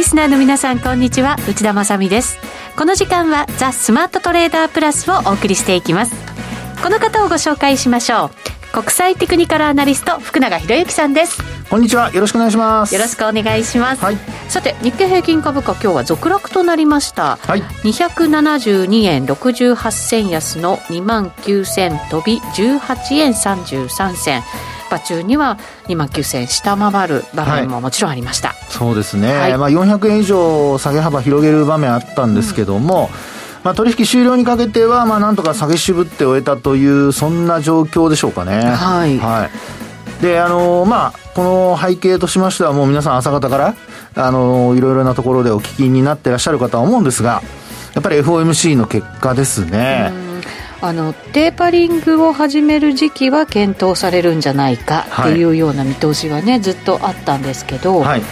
のリスナーの皆さんこんにちは。内田まさです。この時間はザ・スマートトレーダープラスをお送りしていきます。この方をご紹介しましょう。国際テクニカルアナリスト福永博之さんです。こんにちは。よろしくお願いします。よろしくお願いします、はい、さて日経平均株価今日は続落となりました、はい、272円68銭安の2万9000飛び18円33銭場中には2万9000円下回る場面ももちろんありました、はい、そうですね、はい、まあ、400円以上下げ幅広げる場面あったんですけども、うんまあ、取引終了にかけては、まあ、なんとか下げ渋って終えたという、そんな状況でしょうかね。はい。はい。で、あのー、まあ、この背景としましては、もう皆さん朝方から、あのー、いろいろなところでお聞きになってらっしゃるかとは思うんですが、やっぱり FOMC の結果ですね。あのテーパリングを始める時期は検討されるんじゃないかっていうような見通しがね、はい、ずっとあったんですけど、はい、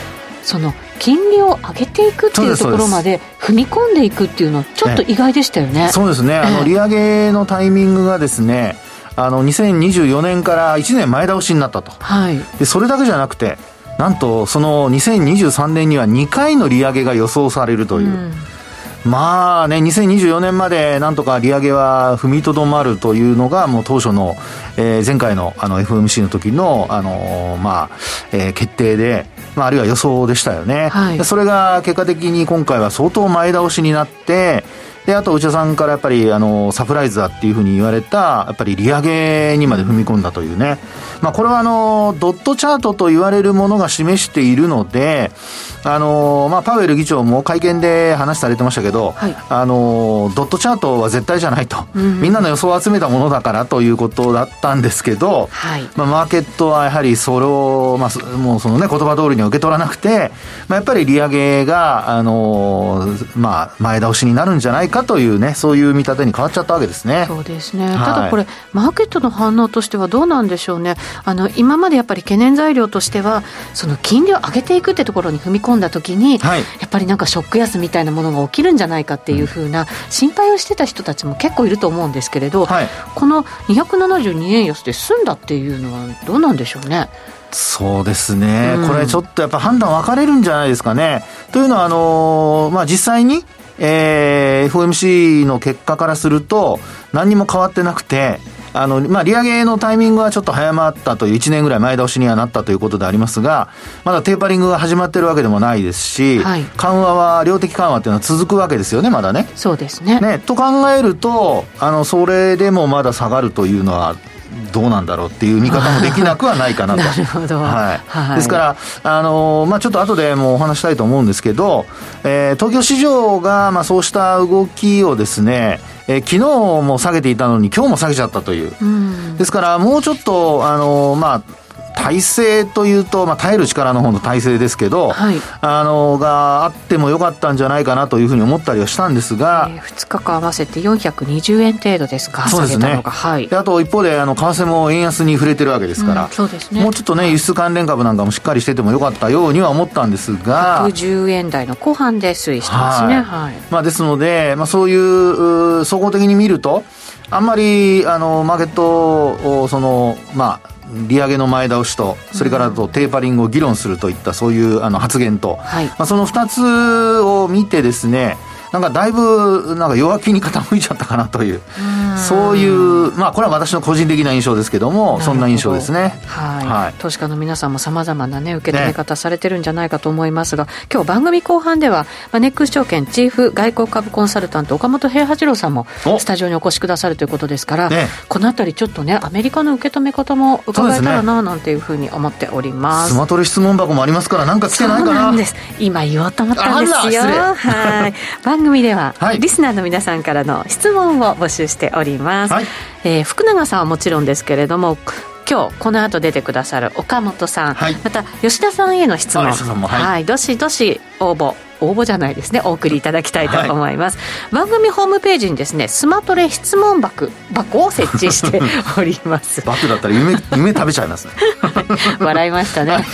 その金利を上げていくっていうところまで踏み込んでいくっていうのはちょっと意外でしたよね。そうですね、あの利上げのタイミングがですねあの2024年から1年前倒しになったと、はい、でそれだけじゃなくてなんとその2023年には2回の利上げが予想されるという。うんまあね、2024年までなんとか利上げは踏みとどまるというのが、もう当初の、えー、前回のあの FMC の時の、あのー、まあ、えー、決定で、まあ、あるいは予想でしたよね。はい、それが結果的に今回は相当前倒しになって、で、あと内田さんからやっぱり、あの、サプライズだっていうふうに言われた、やっぱり利上げにまで踏み込んだというね。まあ、これはあの、ドットチャートと言われるものが示しているので、あの、まあ、パウエル議長も会見で話されてましたけど、はい、あの、ドットチャートは絶対じゃないと、うん、みんなの予想を集めたものだからということだったんですけど、はい、まあ、マーケットはやはりそれを、まあ、もうそのね、言葉通りに受け取らなくて、まあ、やっぱり利上げが、あの、まあ、前倒しになるんじゃないかというね、そういう見立てに変わっちゃったわけですね。そうですね。はい、ただこれ、マーケットの反応としてはどうなんでしょうね。あの、今までやっぱり懸念材料としては、その金利を上げていくってところに踏み込んだときに、はい、やっぱりなんかショック安みたいなものが起きるんじゃないかっていうふうな心配をしてた人たちも結構いると思うんですけれど、はい、この272円安で済んだっていうのはどうなんでしょうね？そうですね、うん、これちょっとやっぱ判断分かれるんじゃないですかね。というのは、あのー、まあ、実際に、えー、FOMC の結果からすると、何にも変わってなくて、あの、まあ、利上げのタイミングはちょっと早まったという、1年ぐらい前倒しにはなったということでありますが、まだテーパリングが始まってるわけでもないですし、はい、緩和は、量的緩和っていうのは続くわけですよね、まだね。そうですね。ね、と考えると、あの、それでもまだ下がるというのは、どうなんだろうっていう見方もできなくはないかなと。なるほど。はい。はい、ですから、あのまあちょっと後でもお話したいと思うんですけど、えー、東京市場が、まあそうした動きをですね、えー、昨日も下げていたのに今日も下げちゃったという。うん、ですから、もうちょっと、あのまあ、体制というと、まあ、耐える力の方の体制ですけど、はい、あのがあってもよかったんじゃないかなというふうに思ったりはしたんですが、えー、2日間合わせて420円程度ですか、そうですね、はい、であと一方であの為替も円安に触れてるわけですから、うん、そうですね、もうちょっとね、輸出関連株なんかもしっかりしててもよかったようには思ったんですが、110円台の後半で推移してますね。はい、はい、まあ、ですので、まあ、そういう総合的に見ると、あんまりあのマーケットをその、まあ、利上げの前倒しと、それからとテーパリングを議論するといったそういうあの発言と、はい、まあ、その2つを見てですね、なんかだいぶなんか弱気に傾いちゃったかなという、そういう、まあ、これは私の個人的な印象ですけども、そんな印象ですね。はい、はい、投資家の皆さんもさまざまな、ね、受け止め方されてるんじゃないかと思いますが、ね、今日番組後半では、まあ、ネックス証券チーフ外国株コンサルタント、岡本平八郎さんもスタジオにお越しくださるということですから、ね、このあたり、ちょっとね、アメリカの受け止め方も伺えたらななんていうふうに思っております。スマトレ質問箱もありますから、なんか来てないかな。そうなんです。今言おうと思ったんですよ。はい。番組では、はい。リスナーの皆さんからの質問を募集しております、はい、えー、福永さんはもちろんですけれども今日この後出てくださる岡本さん、はい、また吉田さんへの質問、はい、はい、どしどし応募応募じゃないですね。お送りいただきたいと思います、はい、番組ホームページにですねスマトレ質問箱箱を設置して おります。バクだったら夢夢食べちゃいますね。笑いましたね。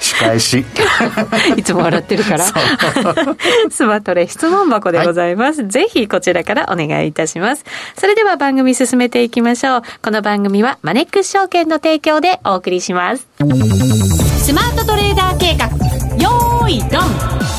仕返し。いつも笑ってるから。スマトレ質問箱でございます、はい、ぜひこちらからお願いいたします。それでは番組進めていきましょう。この番組はマネックス証券の提供でお送りします。スマートトレーダー計画よーいドン。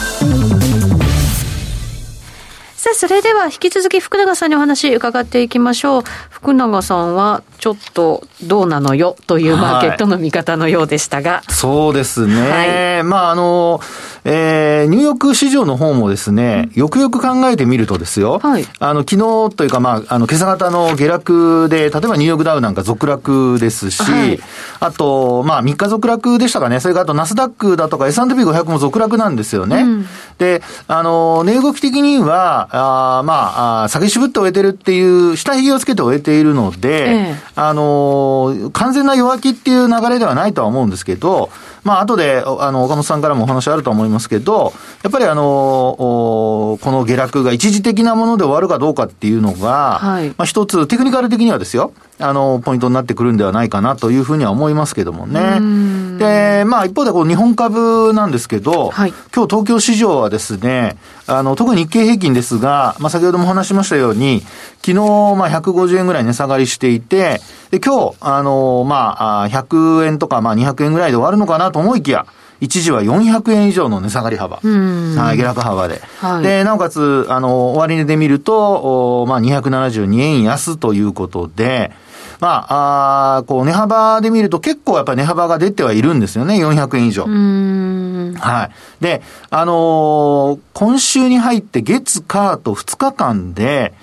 それでは引き続き福永さんにお話伺っていきましょう。福永さんはちょっとどうなのよというマーケットの見方のようでしたが。はい、そうですね。はい、まあ、あの、えー、ニューヨーク市場の方もですね、よくよく考えてみるとですよ、はい、あの、昨日というか、まあ、あの、今朝方の下落で、例えばニューヨークダウなんか続落ですし、はい、あと、まあ、3日続落でしたかね、それからあとナスダックだとか S&P500 も続落なんですよね。うん、で、あの、値動き的には、あまあ、あ下げ渋って終えてるっていう、下髭をつけて終えているので、ええ、あの、完全な弱気っていう流れではないとは思うんですけど、まあ、後で、あの、岡本さんからもお話あると思いますけど、やっぱりあの、この下落が一時的なもので終わるかどうかっていうのが、はい、まあ、一つ、テクニカル的にはですよ、あの、ポイントになってくるんではないかなというふうには思いますけどもね。で、まあ、一方で、こう、日本株なんですけど、はい、今日東京市場はですね、あの、特に日経平均ですが、まあ、先ほども話しましたように、昨日、まあ、150円ぐらい値下がりしていて、で、今日、あの、まあ、100円とか、まあ、200円ぐらいで終わるのかなと思いきや、一時は400円以上の値下がり幅。はい、下落幅で。はい、で、なおかつ、あの、終値で見ると、おまあ、272円安ということで、まあ、あこう、値幅で見ると結構やっぱり値幅が出てはいるんですよね、400円以上。はい。で、あのー、今週に入って月、火と2日間で、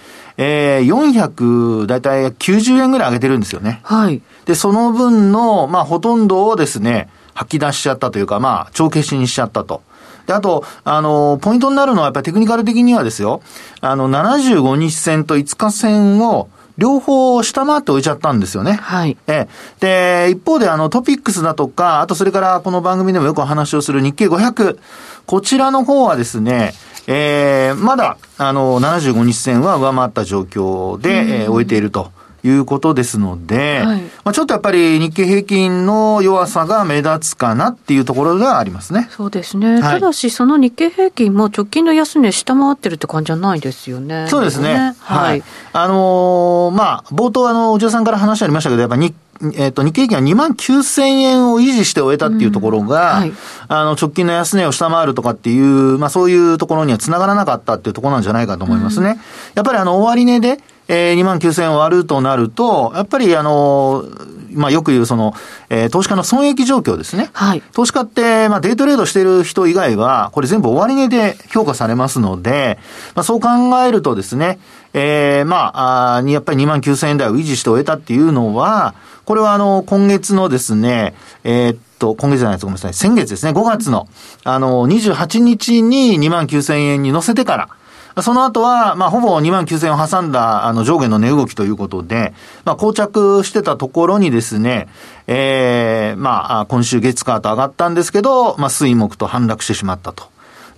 えー、400、だいたい90円ぐらい上げてるんですよね。はい。で、その分の、まあ、ほとんどをですね、吐き出しちゃったというか、まあ、帳消しにしちゃったと。で、あと、あの、ポイントになるのはやっぱりテクニカル的にはですよ、あの、75日線と5日線を、両方下回って置いちゃったんですよね。はい。えで、一方であのトピックスだとか、あとそれからこの番組でもよくお話をする日経500、こちらの方はですね、えー、まだ、あの、75日線は上回った状況で、えー、終えていると。いうことですので、はい、まあ、ちょっとやっぱり日経平均の弱さが目立つかなっていうところがありますね。そうですね。はい、ただし、その日経平均も直近の安値下回ってるって感じじゃないですよね。そうですね。ねはい、はい。あのー、まあ、冒頭あの、お嬢さんから話ありましたけど、やっぱ日えっ、ー、と、日経平均は2万9000円を維持して終えたっていうところが、うんはい、あの、直近の安値を下回るとかっていう、まあそういうところには繋がらなかったっていうところなんじゃないかと思いますね。うん、やっぱりあの、終値で、えー、2万9000円割るとなると、やっぱりあの、まあよく言うその、えー、投資家の損益状況ですね。はい。投資家って、まあデイトレードしている人以外は、これ全部終値で評価されますので、まあそう考えるとですね、えー、まあ、あやっぱり2万9000円台を維持して終えたっていうのは、これはあの、今月のですね、えー、っと、今月じゃないです、ごめんなさい、先月ですね、5月の、あの、28日に2万9000円に乗せてから、その後は、まあ、ほぼ2万9000円を挟んだ、あの、上下の値動きということで、まあ、膠着してたところにですね、ええー、まあ、今週月カーと上がったんですけど、まあ、水木と反落してしまったと。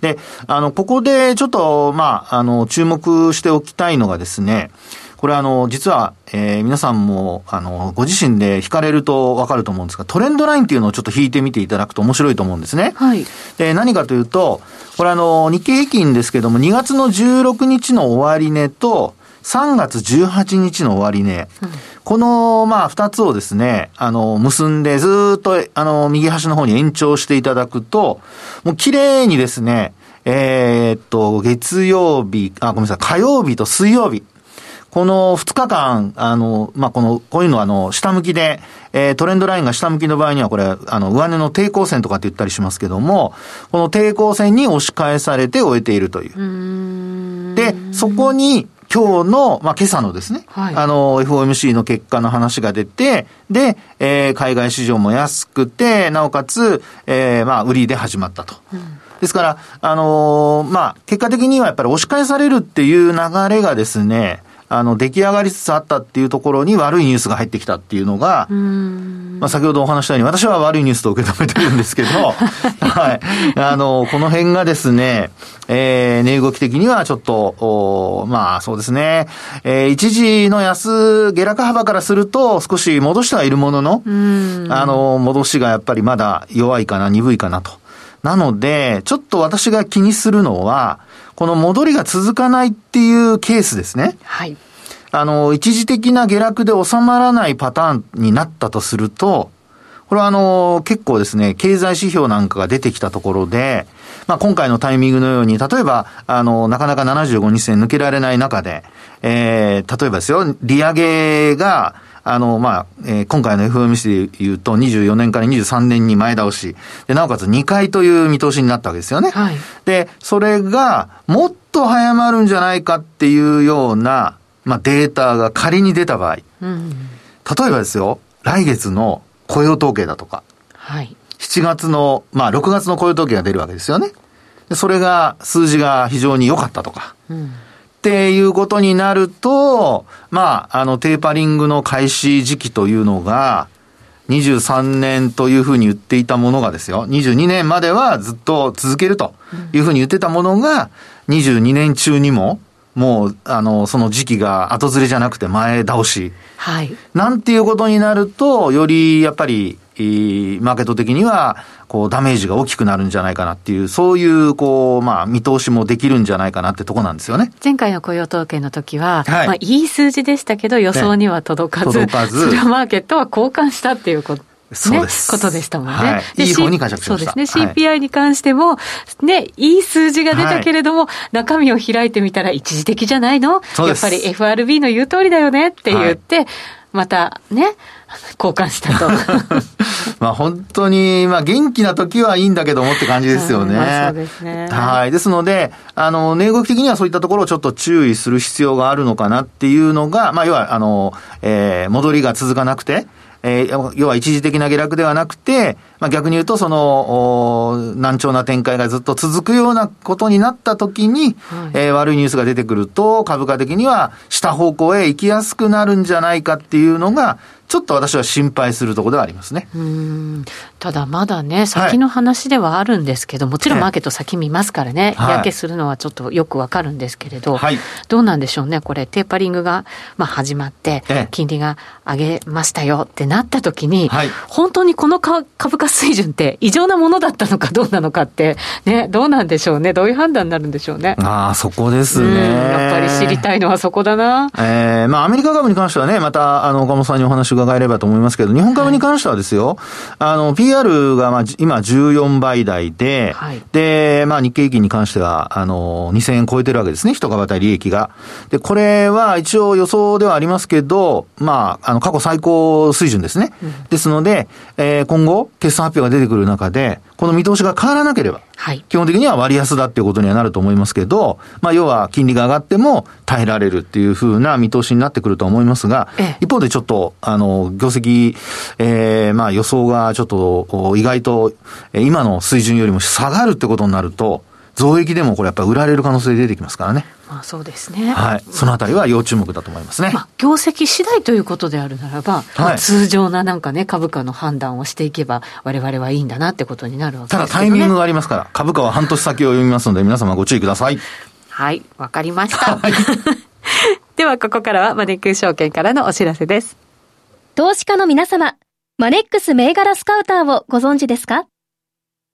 で、あの、ここでちょっと、まあ、あの、注目しておきたいのがですね、これあの、実は、えー、皆さんも、あの、ご自身で引かれるとわかると思うんですが、トレンドラインっていうのをちょっと引いてみていただくと面白いと思うんですね。はい。で、何かというと、これあの、日経平均ですけども、2月の16日の終値と、3月18日の終値、うん、この、まあ、二つをですね、あの、結んで、ずっと、あの、右端の方に延長していただくと、もう綺麗にですね、えー、っと、月曜日、あ、ごめんなさい、火曜日と水曜日、この2日間、あの、まあ、この、こういうのは、あの、下向きで、えー、トレンドラインが下向きの場合には、これ、あの、上値の抵抗線とかって言ったりしますけども、この抵抗線に押し返されて終えているという。で、そこに、今日の、まあ、今朝のですね、はい、あの、FOMC の結果の話が出て、で、えー、海外市場も安くて、なおかつ、えー、まあ、売りで始まったと。うんですから、あのー、まあ、結果的にはやっぱり押し返されるっていう流れがですね、あの、出来上がりつつあったっていうところに悪いニュースが入ってきたっていうのが、まあ、先ほどお話したように、私は悪いニュースと受け止めてるんですけど、はい。あの、この辺がですね、えー、値動き的にはちょっと、おまあ、そうですね、えー、一時の安、下落幅からすると、少し戻してはいるものの、あの、戻しがやっぱりまだ弱いかな、鈍いかなと。なので、ちょっと私が気にするのは、この戻りが続かないっていうケースですね。はい。あの、一時的な下落で収まらないパターンになったとすると、これはあの、結構ですね、経済指標なんかが出てきたところで、まあ、今回のタイミングのように、例えば、あの、なかなか75日線抜けられない中で、えー、例えばですよ、利上げが、あの、まあ、えー、今回の FOMC で言うと、24年から23年に前倒し。で、なおかつ2回という見通しになったわけですよね。はい、で、それが、もっと早まるんじゃないかっていうような、まあ、データが仮に出た場合。うん、例えばですよ、来月の雇用統計だとか。はい。7月の、まあ、6月の雇用統計が出るわけですよね。でそれが、数字が非常に良かったとか。うんっていうことになると、まあ、あの、テーパリングの開始時期というのが、23年というふうに言っていたものがですよ、22年まではずっと続けるというふうに言ってたものが、22年中にも、もう、あの、その時期が後ずれじゃなくて前倒し。はい。なんていうことになると、よりやっぱり、マーケット的には、こう、ダメージが大きくなるんじゃないかなっていう、そういう、こう、まあ、見通しもできるんじゃないかなってとこなんですよね。前回の雇用統計の時は、はい、まあ、いい数字でしたけど、予想には届かず、ね、届かず、それはマーケットは交換したっていうこと。そうです。ことでしたもんね。はい、いい方に解釈しました。そうですね。CPI に関しても、ね、いい数字が出たけれども、はい、中身を開いてみたら一時的じゃないの？やっぱり FRB の言う通りだよねって言って、はいまたね、交換したと。まあ本当に、まあ元気な時はいいんだけどもって感じですよね。まあ、そうですね。はい。ですので、あの、値動き的にはそういったところをちょっと注意する必要があるのかなっていうのが、まあ要は、あの、えー、戻りが続かなくて、えー、要は一時的な下落ではなくて、まあ、逆に言うと、その、難聴な展開がずっと続くようなことになったときに、はい、えー、悪いニュースが出てくると、株価的には下方向へ行きやすくなるんじゃないかっていうのが、ちょっと私は心配するところではありますね。ただまだね、先の話ではあるんですけど、はい、もちろんマーケット先見ますからね、日焼けするのはちょっとよくわかるんですけれど、はい、どうなんでしょうね、これ、テーパリングが、まあ、始まって、金利が上げましたよってなった時に、はい、本当にこの株価水準って異常なものだったのかどうなのかって、ね、どうなんでしょうね、どういう判断になるんでしょうね。ああ、そこですね。やっぱり知りたいのはそこだな。ええー、まあ、アメリカ株に関してはね、また、あの、岡本さんにお話伺えればと思いますけど、日本株に関してはですよ、はい、あの、PR がまあ今14倍台で、はい、で、まあ日経平均に関しては、あの、2000円超えてるわけですね、一株当たり利益が。で、これは一応予想ではありますけど、まあ、あの、過去最高水準ですね。うん、ですので、えー、今後、決算発表が出てくる中で、この見通しが変わらなければ、はい、基本的には割安だっていうことにはなると思いますけど、まあ、要は金利が上がっても耐えられるっていうふうな見通しになってくると思いますが、一方でちょっと、あの、業績、えー、まあ予想がちょっと意外と今の水準よりも下がるってことになると、増益でもこれやっぱり売られる可能性出てきますからね。まあそうですね。はい。そのあたりは要注目だと思いますね。まあ、業績次第ということであるならば、はい、まあ、通常ななんかね、株価の判断をしていけば、我々はいいんだなってことになるわけです、ね、ただタイミングがありますから、株価は半年先を読みますので、皆様ご注意ください。はい、わかりました。はい、では、ここからはマネックス証券からのお知らせです。投資家の皆様、マネックス銘柄スカウターをご存知ですか？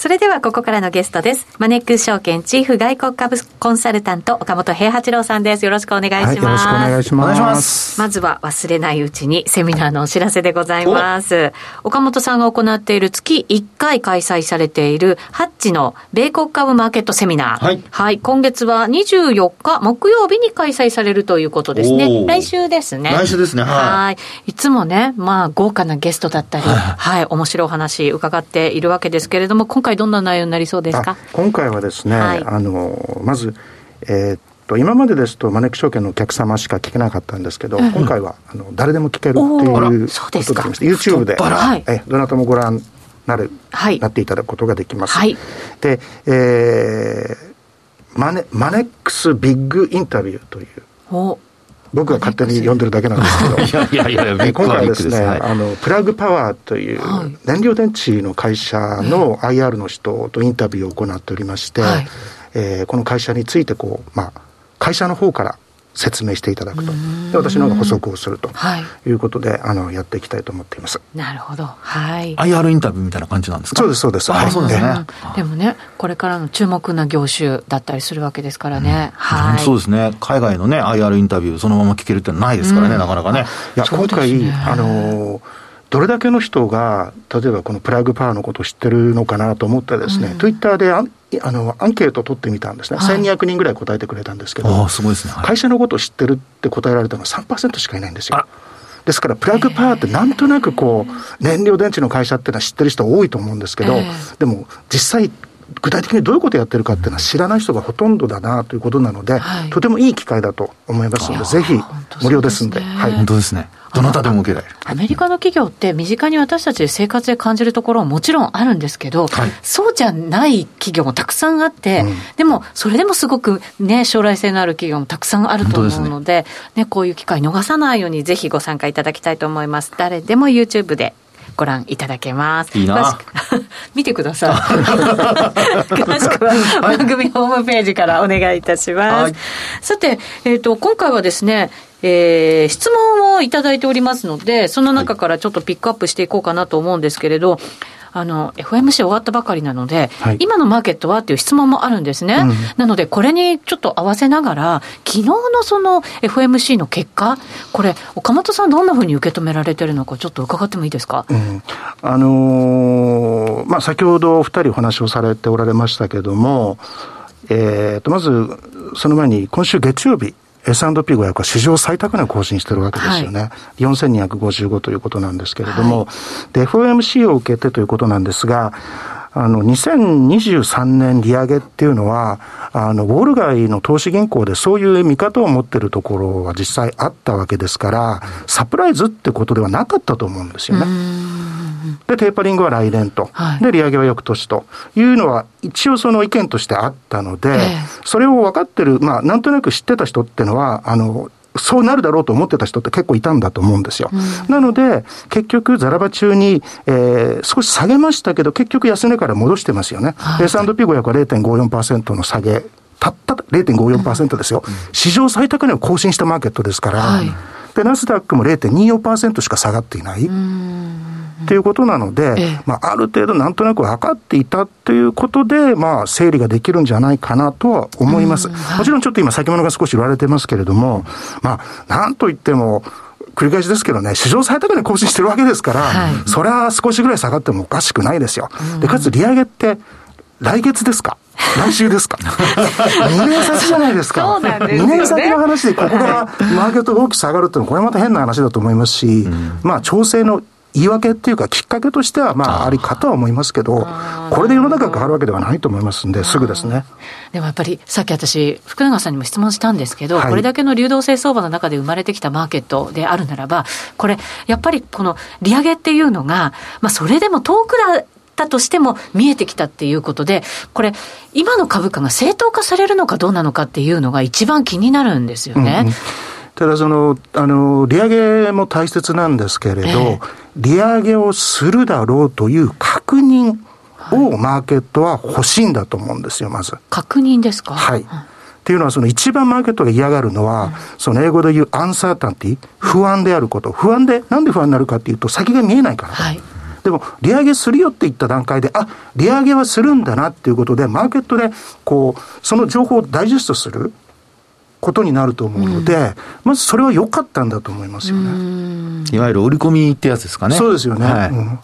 それではここからのゲストです。マネックス証券チーフ外国株コンサルタント岡本平八郎さんです。よろしくお願いします。はい、よろしくお願いします。まずは忘れないうちにセミナーのお知らせでございます。岡本さんが行っている月1回開催されているハッチの米国株マーケットセミナー。はい。はい、今月は24日木曜日に開催されるということですね。来週ですね。来週ですね。はい。いつもね、まあ豪華なゲストだったり、はい、はい、面白いお話伺っているわけですけれども、今回回どんな内容になりそうですか？今回はですね、はい、あのまず、えー、っと今までですとマネック証券のお客様しか聞けなかったんですけど、うん、今回はあの誰でも聞けるっていうことでできまして YouTube で、はい、えどなたもご覧なる、はい、なっていただくことができます。はい、で、えー、マネマネックスビッグインタビューという。僕が勝手に呼んでるだけなんですけど、いやいやいや、今回はですね、あの、プラグパワーという燃料電池の会社の IR の人とインタビューを行っておりまして、はい、えー、この会社についてこう、まあ、会社の方から説明していただくと。で私の方が補足をするとい。うことで、はい、あのやっていきたいと思っています。なるほど。はい。IR インタビューみたいな感じなんですか？そうですそうです。あ、そうですね、でもねこれからの注目な業種だったりするわけですからね、うん、はい。そうですね。海外のね IR インタビューそのまま聞けるってないですからね、うん、なかなかね。いや、今回あのーどれだけの人が、例えばこのプラグパワーのことを知ってるのかなと思ってですね、うん、ツイッターでああのアンケートを取ってみたんですね、はい、1200人ぐらい答えてくれたんですけど、すごいですね、はい、会社のことを知ってるって答えられたのは3%しかいないんですよ。ですから、プラグパワーってなんとなくこう、燃料電池の会社っていうのは知ってる人多いと思うんですけど、でも実際、具体的にどういうことをやってるかっていうのは知らない人がほとんどだなということなので、はい、とてもいい機会だと思いますので、ぜひ無料ですんで。はい、本当ですね。どなたでも受けられる。アメリカの企業って身近に私たち生活で感じるところはもちろんあるんですけど、はい、そうじゃない企業もたくさんあって、うん、でもそれでもすごくね、将来性のある企業もたくさんあると思うので、ね、ね、こういう機会逃さないようにぜひご参加いただきたいと思います。誰でも YouTube でご覧いただけます。いいな 見てください。詳しくは番組ホームページからお願いいたします。はい、さて、えっ、ー、と、今回はですね、えー、質問をいただいておりますので、その中からちょっとピックアップしていこうかなと思うんですけれど、あの、FMC 終わったばかりなので、はい、今のマーケットはっていう質問もあるんですね。うん、なので、これにちょっと合わせながら、昨日のその FMC の結果、これ、岡本さんどんなふうに受け止められてるのか、ちょっと伺ってもいいですか？うん、あのー、まあ、先ほどお二人お話をされておられましたけれども、えー、と、まず、その前に、今週月曜日、S&P500 は史上最高値を更新してるわけですよね。はい、4255ということなんですけれども、はい、で、FOMC を受けてということなんですが、あの、2023年利上げっていうのは、あの、ウォール街の投資銀行でそういう見方を持ってるところは実際あったわけですから、サプライズってことではなかったと思うんですよね。で、テーパリングは来年と、はい、で、利上げは翌年と。いうのは、一応その意見としてあったので、えー、それを分かってる、まあ、なんとなく知ってた人っていうのは、あの、そうなるだろうと思ってた人って結構いたんだと思うんですよ。うん、なので、結局、ザラバ中に、えー、少し下げましたけど、結局安値から戻してますよね。はい、S&P500 は0.54%の下げ、たった0.54%ですよ、うん、史上最高値を更新したマーケットですから、はい、で、ナスダックも0.24%しか下がっていない。っていうことなので、ええ、まあ、ある程度なんとなく分かっていたということで、まあ、整理ができるんじゃないかなとは思います。もちろんちょっと今先物が少し言われてますけれども、まあ、なんといっても、繰り返しですけどね、史上最高値更新してるわけですから、はい、それは少しぐらい下がってもおかしくないですよ。で、かつ利上げって、来月ですか？来週ですか ?2 年先じゃないですか。そうなんですね、2年先の話で、ここからマーケットが大きく下がるっていうのは、これまた変な話だと思いますし、うん、まあ、調整の言い訳っていうか、きっかけとしては、まあ、ありかとは思いますけど、これで世の中が変わるわけではないと思いますんで、すぐですね。でもやっぱり、さっき私、福永さんにも質問したんですけど、はい、これだけの流動性相場の中で生まれてきたマーケットであるならば、これ、やっぱりこの利上げっていうのが、まあ、それでも遠くだったとしても見えてきたっていうことで、これ、今の株価が正当化されるのかどうなのかっていうのが一番気になるんですよね。うんただその、あの、利上げも大切なんですけれど、えー、利上げをするだろうという確認をマーケットは欲しいんだと思うんですよ、まず。確認ですか？はい。っていうのは、その一番マーケットが嫌がるのは、うん、その英語で言うアンサータンティ、不安であること。不安で、なんで不安になるかっていうと、先が見えないから。はいでも、利上げするよって言った段階で、あ、利上げはするんだなっていうことで、マーケットで、こう、その情報をダイジェストすることになると思うので、うん、まずそれは良かったんだと思いますよね。いわゆる売り込みってやつですかね。そうですよね。はい、うん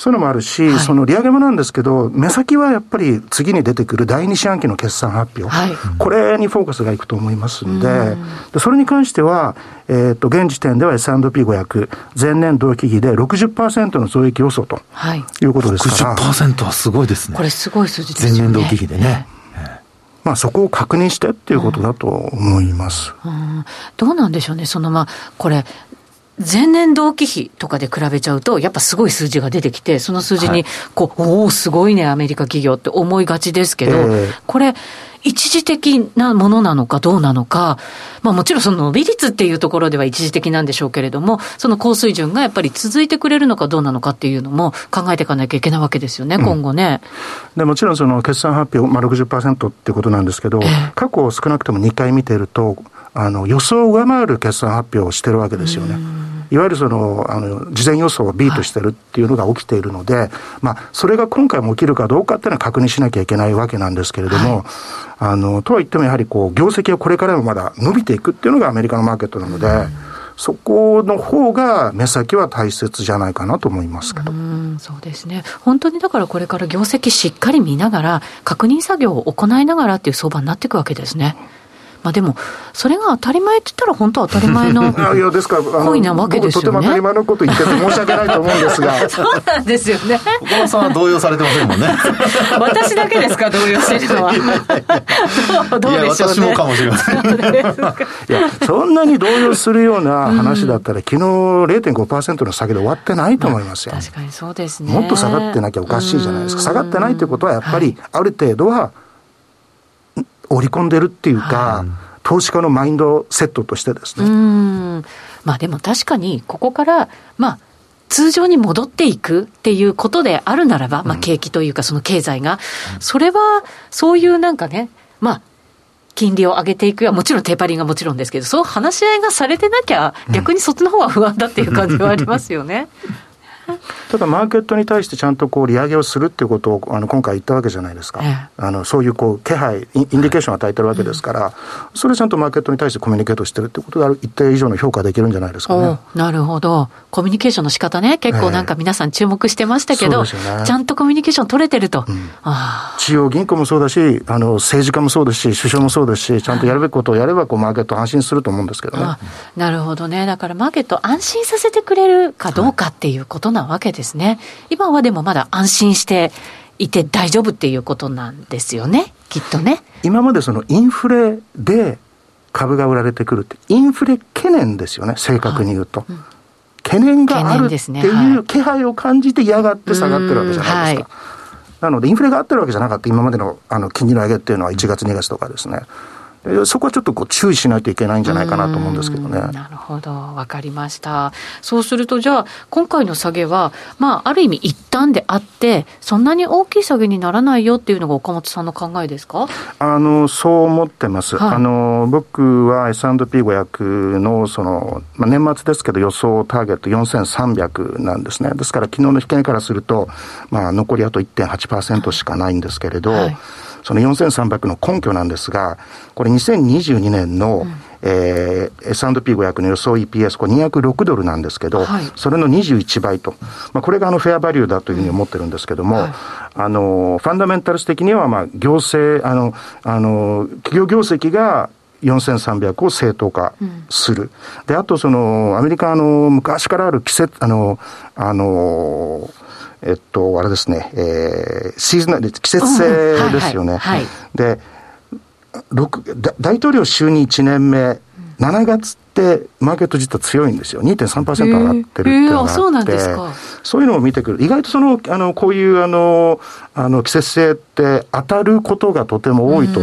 そういうのもあるし、はい、その利上げもなんですけど、目先はやっぱり次に出てくる第二四半期の決算発表、はい、これにフォーカスがいくと思いますんで、でそれに関しては、えっ、ー、と、現時点では S&P500、前年同期比で60%の増益予想と、はい、いうことですから。60%はすごいですね。これすごい数字ですね。前年同期比でね。まあ、そこを確認してっていうことだと思います、うん、どうなんでしょうね、そのまあこれ、前年同期比とかで比べちゃうと、やっぱすごい数字が出てきて、その数字にこう、はい、おお、すごいね、アメリカ企業って思いがちですけど、えー、これ、一時的なものなのかどうなのか、まあもちろんその伸び率っていうところでは一時的なんでしょうけれども、その高水準がやっぱり続いてくれるのかどうなのかっていうのも考えていかなきゃいけないわけですよね、うん、今後ね。でもちろんその決算発表、まあ60%っていうことなんですけど、えー、過去少なくとも2回見てると、あの予想を上回る決算発表をしてるわけですよね。いわゆるその、あの、事前予想をビートしてるっていうのが起きているので、はい、まあ、それが今回も起きるかどうかっていうのは確認しなきゃいけないわけなんですけれども、はい、あの、とは言ってもやはりこう、業績はこれからもまだ伸びていくっていうのがアメリカのマーケットなので、うんそこの方が目先は大切じゃないかなと思いますけど。そうですね。本当にだからこれから業績しっかり見ながら、確認作業を行いながらっていう相場になっていくわけですね。まあでも、それが当たり前って言ったら、本当は当たり前の 行為なわけですよね。とても当たり前のこと言ってて申し訳ないと思うんですが。そうなんですよね。岡本さんは動揺されてませんもんね。私だけですか、動揺してるのは。どうでしょうね。私もかもしれません。いや、そんなに動揺するような話だったら、昨日0.5%の下げで終わってないと思いますよ。確かにそうですね。もっと下がってなきゃおかしいじゃないですか。下がってないということは、やっぱり、ある程度は、織り込んでるっていうか、はい、投資家のマインドセットとしてですね。まあでも確かに、ここから、まあ、通常に戻っていくっていうことであるならば、まあ、景気というか、その経済が、それは、そういうなんかね、まあ、金利を上げていくよ、もちろんテーパリングがもちろんですけど、そう話し合いがされてなきゃ、逆にそっちの方が不安だっていう感じはありますよね。ただ、マーケットに対してちゃんとこう利上げをするっていうことをあの今回言ったわけじゃないですか、ええ、あのそういうこう気配、インディケーションを与えてるわけですから、はい、それちゃんとマーケットに対してコミュニケートしてるってことである、一定以上の評価できるんじゃないですかね。なるほど、コミュニケーションの仕方ね、結構なんか皆さん注目してましたけど、えね、ちゃんとコミュニケーション取れてると。うん、中央銀行もそうだしあの、政治家もそうですし、首相もそうですし、ちゃんとやるべきことをやればこう、マーケット安心すると思うんですけどね。なるほどね、だからマーケット安心させてくれるかどうかっていうことなわけですね。今はでもまだ安心していて大丈夫っていうことなんですよね、きっとね。今までそのインフレで株が売られてくるって、インフレ懸念ですよね、正確に言うと。はいうん、懸念があるっていう気配を感じて嫌がって下がってるわけじゃないですか。なので、インフレがあってるわけじゃなかった、今までのあの金利の上げっていうのは1月、2月とかですね。そこはちょっとこう注意しないといけないんじゃないかなと思うんですけどね。なるほど、わかりました。そうすると、じゃあ、今回の下げは、まあ、ある意味一旦であって、そんなに大きい下げにならないよっていうのが岡本さんの考えですか？あの、そう思ってます。はい、あの、僕は S&P500 の、その、まあ、年末ですけど予想ターゲット4300なんですね。ですから、昨日の引けからすると、まあ、残りあと1.8%しかないんですけれど、はいその4300の根拠なんですが、これ2022年の、うん、えー、S&P500 の予想 EPS、これ206ドルなんですけど、はい、それの21倍と。まあ、これがあのフェアバリューだというふうに思ってるんですけども、はい、あの、ファンダメンタルス的には、まあ、行政、あの、あの、企業業績が4300を正当化する。うん、で、あとその、アメリカの昔からある季節、あの、あの、えっと、あれですね、えー、シーズナル、季節性ですよね。で、大統領就任1年目、7月ってマーケット実は強いんですよ。2.3%上がってるっていうのがあって、そうなんですか。そういうのを見てくる。意外とその、あの、こういうあの、あの、季節性って当たることがとても多いと、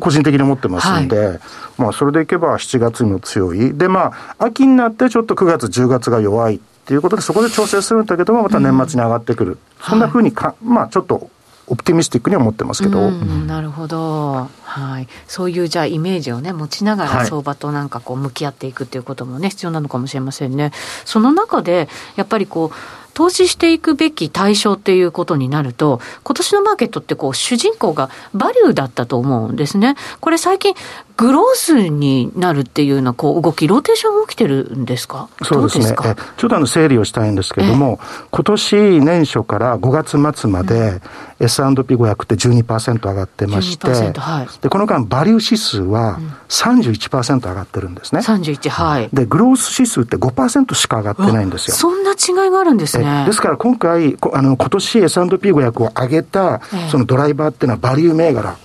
個人的に思ってますんで、はい、まあ、それでいけば7月にも強い。で、まあ、秋になってちょっと9月、10月が弱いっていうことで、そこで調整するんだけども、また年末に上がってくる。そんなふうにか、まあ、ちょっとオプティミスティックには思ってますけど。なるほど。はい。そういうじゃあイメージをね、持ちながら相場となんかこう向き合っていくっていうこともね、必要なのかもしれませんね。その中で、やっぱりこう、投資していくべき対象っていうことになると、今年のマーケットってこう主人公がバリューだったと思うんですね。これ最近グロースになるっていうようなこう動き、ローテーション起きてるんですか？そうですね。すちょっとあの整理をしたいんですけれども、今年年初から5月末まで S&P500 って12%上がってまして、はい、でこの間バリュー指数は31%上がってるんですね。31、はい。で、グロース指数って5%しか上がってないんですよ。そんな違いがあるんですね。ですから今回、あの今年 S&P500 を上げた、そのドライバーっていうのはバリュー銘柄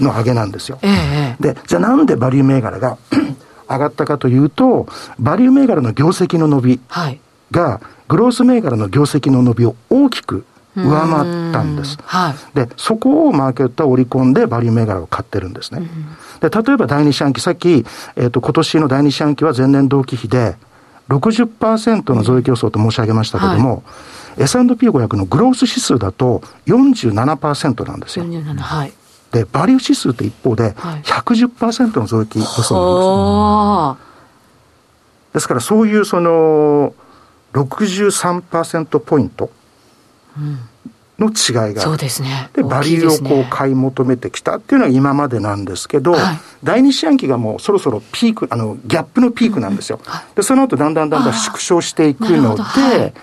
の上げなんですよ。はいえで、じゃあなんでバリュー銘柄が 上がったかというと、バリュー銘柄の業績の伸びが、グロース銘柄の業績の伸びを大きく上回ったんです。はい、で、そこをマーケットは織り込んでバリュー銘柄を買ってるんですね。で、例えば第二四半期、さっき、えっ、ー、と、今年の第二四半期は前年同期比で60%の増益予想と申し上げましたけども、はい、S&P500 のグロース指数だと47%なんですよ。47、はい。で、バリュー指数って一方で110%の増益予想なんです、ね、ですからそういうその63%ポイントの違いがそうですね。で、バリューをこう買い求めてきたっていうのは今までなんですけど、はい、第二四半期がもうそろそろピーク、あの、ギャップのピークなんですよ。で、その後だんだんだんだん縮小していくので、はい、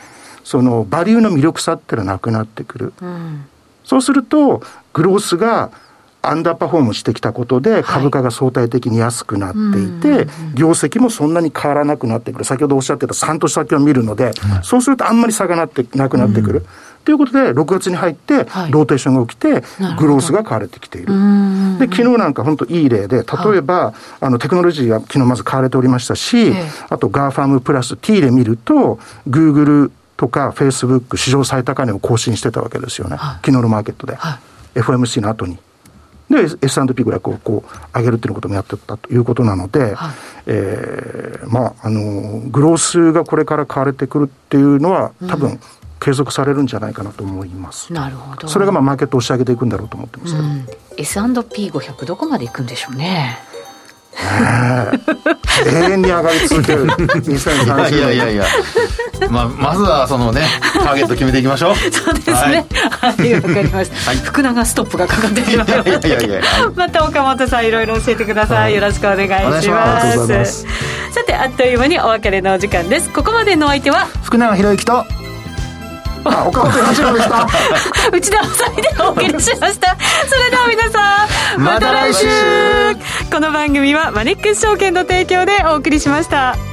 そのバリューの魅力さっていうのはなくなってくる。うん、そうすると、グロースがアンダーパフォームしてきたことで、株価が相対的に安くなっていて、業績もそんなに変わらなくなってくる。先ほどおっしゃってた3年先を見るので、そうするとあんまり差がなってなくなってくる。ということで、6月に入って、ローテーションが起きて、グロースが買われてきている。で、昨日なんか本当いい例で、例えば、あの、テクノロジーが昨日まず買われておりましたし、あと、 GAFAM プラス T で見ると、グーグルとかフェイスブック史上最高値を更新してたわけですよね。昨日のマーケットで。FOMC の後に。で、S&P500 をこう上げるっていうこともやってたということなので、はい、えー、まあ、あの、グロースがこれから買われてくるっていうのは、多分、継続されるんじゃないかなと思います。なるほど。それがまあマーケットを押し上げていくんだろうと思ってますけど。うん、S&P500 どこまでいくんでしょうね。永遠に上がり続ける2030年。いやいやいや。まあ、まずはそのねターゲット決めていきましょう。そうですね。はい。わ、かりました、はい、福永ストップがかかってしまいましたいやいやいや。また岡本さんいろいろ教えてください、はい、よろしくお願いします。さてあっという間にお別れのお時間です。ここまでのお相手は？福永博之とあ、岡本八郎でした。内田まさでお送りしました。それでは皆さん、また来週この番組はマネックス証券の提供でお送りしました。